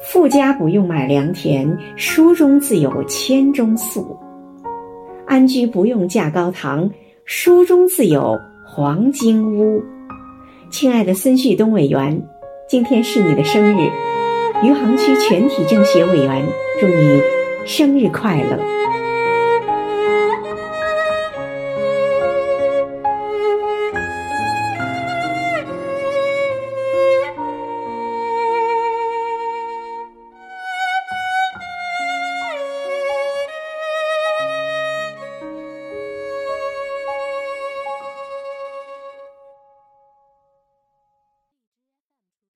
富家不用买良田书中自有千钟粟。安居不用架高堂书中自有黄金屋。亲爱的孙旭东委员今天是你的生日。余杭区全体政协委员祝你生日快乐。